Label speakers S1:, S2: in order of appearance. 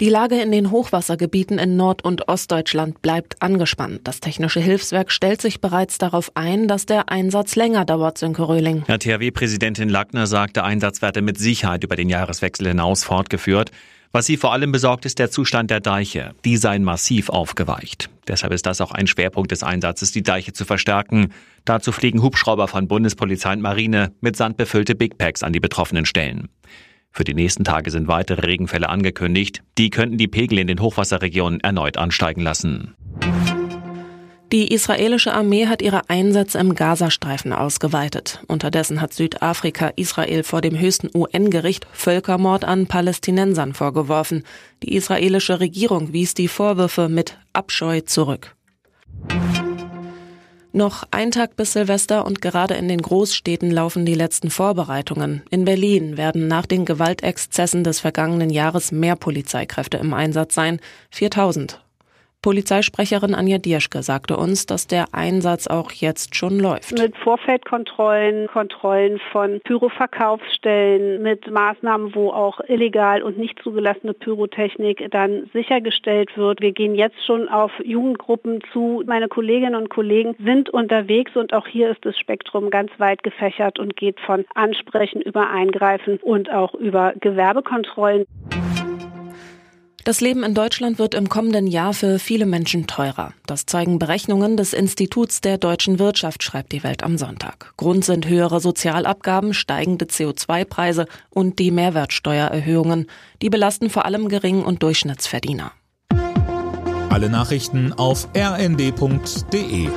S1: Die Lage in den Hochwassergebieten in Nord- und Ostdeutschland bleibt angespannt. Das Technische Hilfswerk stellt sich bereits darauf ein, dass der Einsatz länger dauert, Sönke Röhling.
S2: Ja, THW-Präsidentin Lackner sagt, der Einsatz werde mit Sicherheit über den Jahreswechsel hinaus fortgeführt. Was sie vor allem besorgt, ist der Zustand der Deiche. Die seien massiv aufgeweicht. Deshalb ist das auch ein Schwerpunkt des Einsatzes, die Deiche zu verstärken. Dazu fliegen Hubschrauber von Bundespolizei und Marine mit Sand befüllte Big Packs an die betroffenen Stellen. Für die nächsten Tage sind weitere Regenfälle angekündigt. Die könnten die Pegel in den Hochwasserregionen erneut ansteigen lassen.
S1: Die israelische Armee hat ihre Einsätze im Gazastreifen ausgeweitet. Unterdessen hat Südafrika Israel vor dem höchsten UN-Gericht Völkermord an Palästinensern vorgeworfen. Die israelische Regierung wies die Vorwürfe mit Abscheu zurück. Noch ein Tag bis Silvester und gerade in den Großstädten laufen die letzten Vorbereitungen. In Berlin werden nach den Gewaltexzessen des vergangenen Jahres mehr Polizeikräfte im Einsatz sein. 4000. Polizeisprecherin Anja Dierschke sagte uns, dass der Einsatz auch jetzt schon läuft.
S3: Mit Vorfeldkontrollen, Kontrollen von Pyroverkaufsstellen, mit Maßnahmen, wo auch illegal und nicht zugelassene Pyrotechnik dann sichergestellt wird. Wir gehen jetzt schon auf Jugendgruppen zu. Meine Kolleginnen und Kollegen sind unterwegs und auch hier ist das Spektrum ganz weit gefächert und geht von Ansprechen über Eingreifen und auch über Gewerbekontrollen.
S1: Das Leben in Deutschland wird im kommenden Jahr für viele Menschen teurer. Das zeigen Berechnungen des Instituts der deutschen Wirtschaft, schreibt die Welt am Sonntag. Grund sind höhere Sozialabgaben, steigende CO2-Preise und die Mehrwertsteuererhöhungen. Die belasten vor allem Gering- und Durchschnittsverdiener.
S4: Alle Nachrichten auf rnd.de